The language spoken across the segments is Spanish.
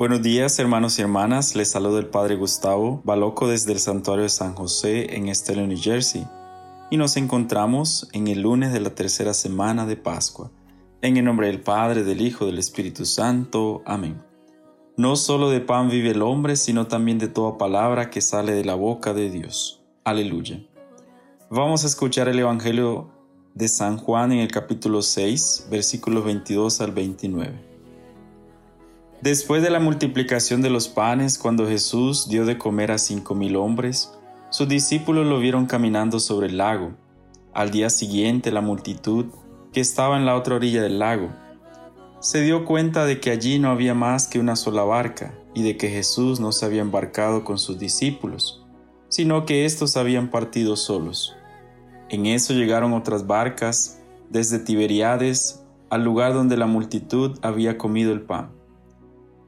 Buenos días hermanos y hermanas, les saluda el Padre Gustavo Baloco desde el Santuario de San José en Estero, New Jersey, y nos encontramos en el lunes de la tercera semana de Pascua. En el nombre del Padre, del Hijo, del Espíritu Santo. Amén. No solo de pan vive el hombre, sino también de toda palabra que sale de la boca de Dios. Aleluya. Vamos a escuchar el Evangelio de San Juan en el capítulo 6, versículos 22 al 29. Después de la multiplicación de los panes, cuando Jesús dio de comer a cinco mil hombres, sus discípulos lo vieron caminando sobre el lago. Al día siguiente la multitud, que estaba en la otra orilla del lago, se dio cuenta de que allí no había más que una sola barca y de que Jesús no se había embarcado con sus discípulos, sino que éstos habían partido solos. En eso llegaron otras barcas desde Tiberiades al lugar donde la multitud había comido el pan.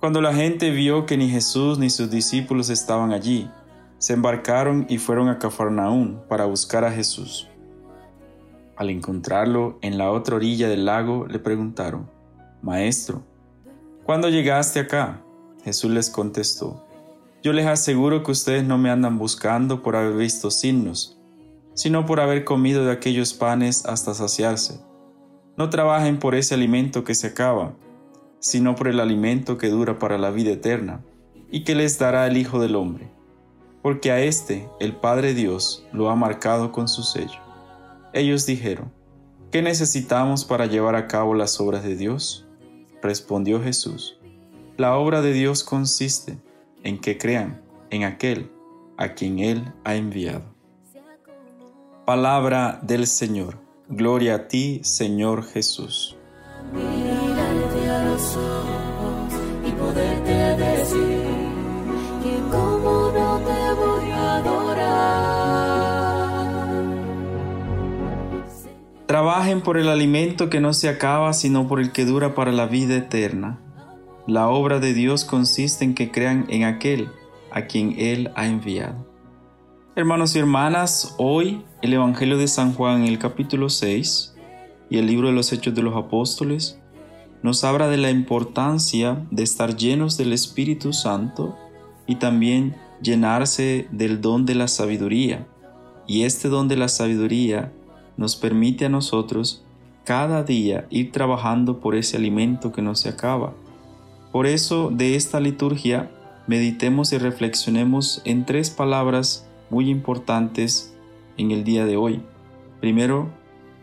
Cuando la gente vio que ni Jesús ni sus discípulos estaban allí, se embarcaron y fueron a Cafarnaún para buscar a Jesús. Al encontrarlo en la otra orilla del lago, le preguntaron, Maestro, ¿cuándo llegaste acá? Jesús les contestó, Yo les aseguro que ustedes no me andan buscando por haber visto signos, sino por haber comido de aquellos panes hasta saciarse. No trabajen por ese alimento que se acaba sino por el alimento que dura para la vida eterna, y que les dará el Hijo del Hombre, porque a éste el Padre Dios lo ha marcado con su sello. Ellos dijeron, ¿qué necesitamos para llevar a cabo las obras de Dios? Respondió Jesús, la obra de Dios consiste en que crean en aquel a quien Él ha enviado. Palabra del Señor. Gloria a ti, Señor Jesús Trabajen por el alimento que no se acaba, sino por el que dura para la vida eterna. La obra de Dios consiste en que crean en aquel a quien Él ha enviado. Hermanos y hermanas, hoy el Evangelio de San Juan en el capítulo 6 y el libro de los Hechos de los Apóstoles nos habla de la importancia de estar llenos del Espíritu Santo y también llenarse del don de la sabiduría. Y este don de la sabiduría nos permite a nosotros cada día ir trabajando por ese alimento que no se acaba. Por eso de esta liturgia meditemos y reflexionemos en tres palabras muy importantes en el día de hoy. Primero,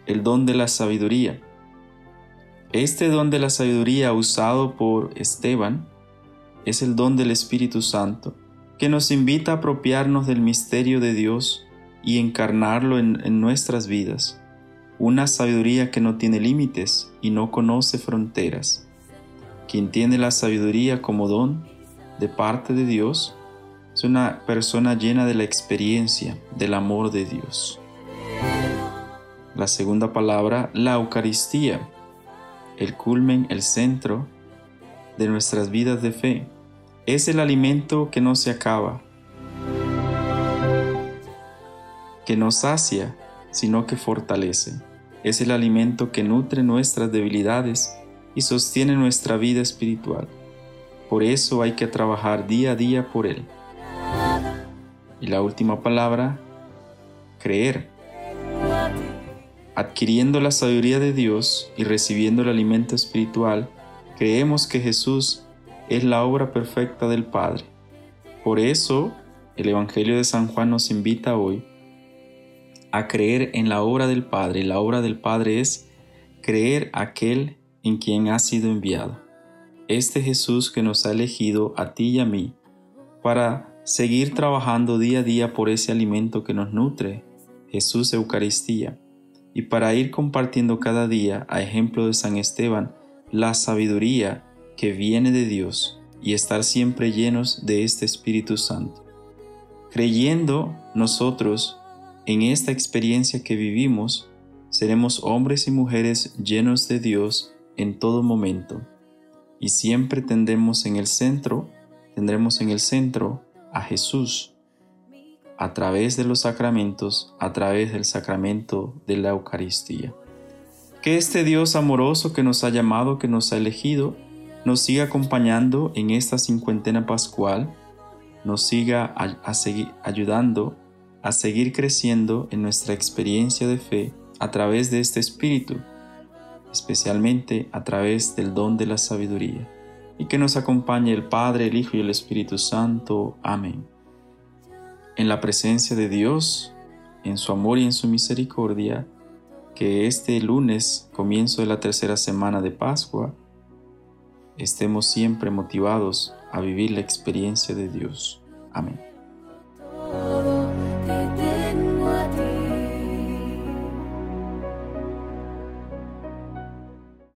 el don de la sabiduría. Este don de la sabiduría usado por Esteban es el don del Espíritu Santo, que nos invita a apropiarnos del misterio de Dios y encarnarlo en, nuestras vidas. Una sabiduría que no tiene límites y no conoce fronteras. Quien tiene la sabiduría como don de parte de Dios es una persona llena de la experiencia del amor de Dios. La segunda palabra, la Eucaristía el culmen, el centro de nuestras vidas de fe. Es el alimento que no se acaba, que no sacia, sino que fortalece. Es el alimento que nutre nuestras debilidades y sostiene nuestra vida espiritual. Por eso hay que trabajar día a día por él. Y la última palabra, creer adquiriendo la sabiduría de Dios y recibiendo el alimento espiritual, creemos que Jesús es la obra perfecta del Padre. Por eso, el Evangelio de San Juan nos invita hoy a creer en la obra del Padre. La obra del Padre es creer aquel en quien ha sido enviado. Este Jesús que nos ha elegido a ti y a mí para seguir trabajando día a día por ese alimento que nos nutre, Jesús Eucaristía y para ir compartiendo cada día, a ejemplo de San Esteban, la sabiduría que viene de Dios y estar siempre llenos de este Espíritu Santo. Creyendo nosotros en esta experiencia que vivimos, seremos hombres y mujeres llenos de Dios en todo momento. Y siempre tendremos en el centro, tendremos en el centro a Jesús, a través de los sacramentos, a través del sacramento de la Eucaristía. Que este Dios amoroso que nos ha llamado, que nos ha elegido, nos siga acompañando en esta cincuentena pascual, nos siga ayudando a seguir creciendo en nuestra experiencia de fe a través de este Espíritu, especialmente a través del don de la sabiduría, y que nos acompañe el Padre, el Hijo y el Espíritu Santo. Amén. En la presencia de Dios, en su amor y en su misericordia, que este lunes, comienzo de la tercera semana de Pascua, estemos siempre motivados a vivir la experiencia de Dios. Amén.